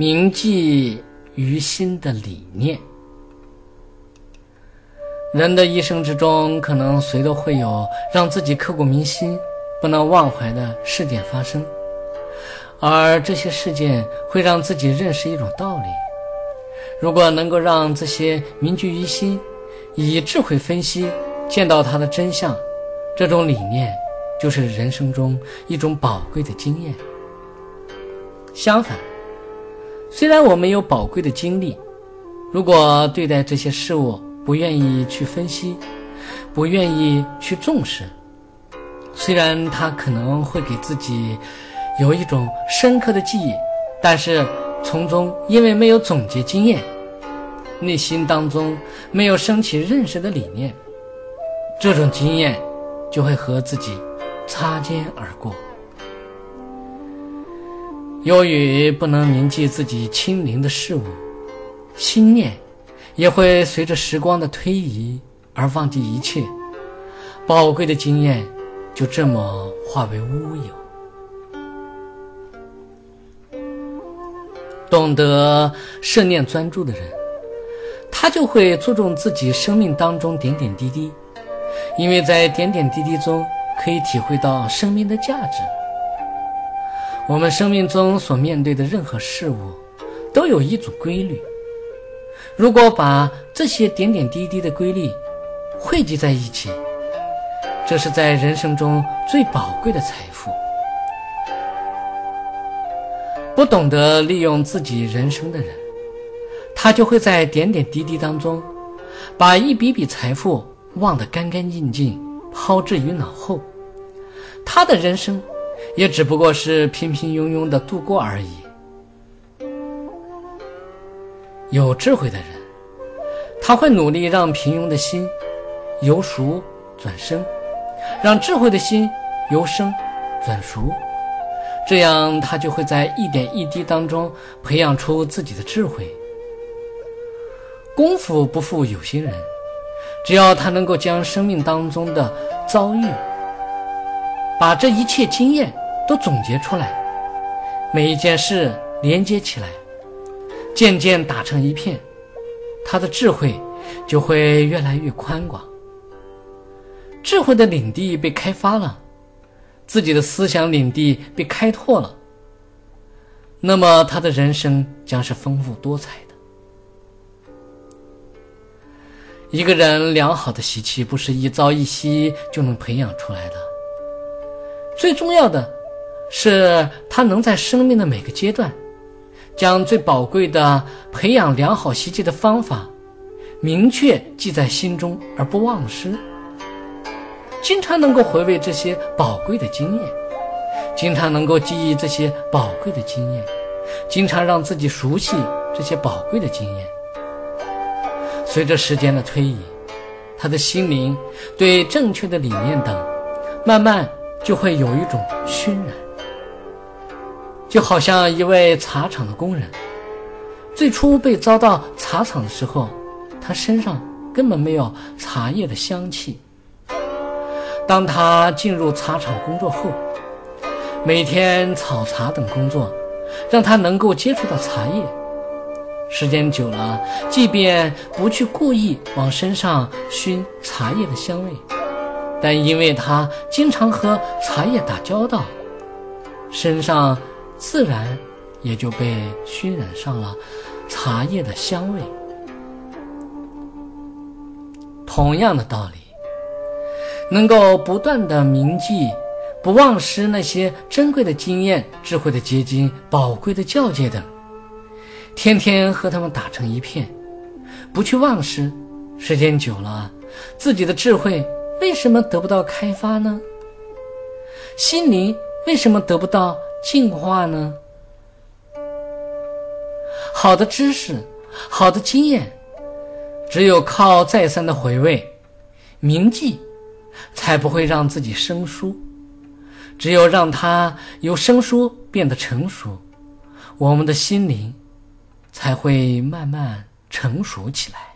铭记于心的理念。人的一生之中，可能谁都会有让自己刻骨铭心、不能忘怀的事件发生，而这些事件会让自己认识一种道理。如果能够让这些铭记于心，以智慧分析，见到它的真相，这种理念就是人生中一种宝贵的经验。相反，虽然我们有宝贵的经历，如果对待这些事物，不愿意去分析，不愿意去重视。虽然他可能会给自己有一种深刻的记忆，但是从中因为没有总结经验，内心当中没有升起认识的理念，这种经验就会和自己擦肩而过。由于不能铭记自己亲临的事物，心念。也会随着时光的推移而忘记一切，宝贵的经验就这么化为乌有。懂得摄念专注的人，他就会注重自己生命当中点点滴滴，因为在点点滴滴中可以体会到生命的价值。我们生命中所面对的任何事物，都有一组规律。如果把这些点点滴滴的规律汇集在一起，这是在人生中最宝贵的财富。不懂得利用自己人生的人，他就会在点点滴滴当中，把一笔笔财富忘得干干净净，抛之于脑后。他的人生也只不过是平平庸庸的度过而已。有智慧的人，他会努力让平庸的心由熟转生，让智慧的心由生转熟，这样他就会在一点一滴当中培养出自己的智慧。功夫不负有心人，只要他能够将生命当中的遭遇，把这一切经验都总结出来，每一件事连接起来。渐渐打成一片，他的智慧就会越来越宽广。智慧的领地被开发了，自己的思想领地被开拓了，那么他的人生将是丰富多彩的。一个人良好的习气不是一朝一夕就能培养出来的，最重要的是他能在生命的每个阶段。将最宝贵的培养良好习气的方法，明确记在心中而不忘失。经常能够回味这些宝贵的经验，经常能够记忆这些宝贵的经验，经常让自己熟悉这些宝贵的经验。随着时间的推移，他的心灵对正确的理念等，慢慢就会有一种熏染。就好像一位茶厂的工人，最初被招到茶厂的时候，他身上根本没有茶叶的香气。当他进入茶厂工作后，每天炒茶等工作，让他能够接触到茶叶。时间久了，即便不去故意往身上熏茶叶的香味，但因为他经常和茶叶打交道，身上。自然也就被熏染上了茶叶的香味。同样的道理，能够不断的铭记、不忘失那些珍贵的经验、智慧的结晶、宝贵的教诫等，天天和他们打成一片，不去忘失，时间久了，自己的智慧为什么得不到开发呢？心灵为什么得不到？净化呢？好的知识，好的经验，只有靠再三的回味、铭记，才不会让自己生疏。只有让它由生疏变得成熟，我们的心灵才会慢慢成熟起来。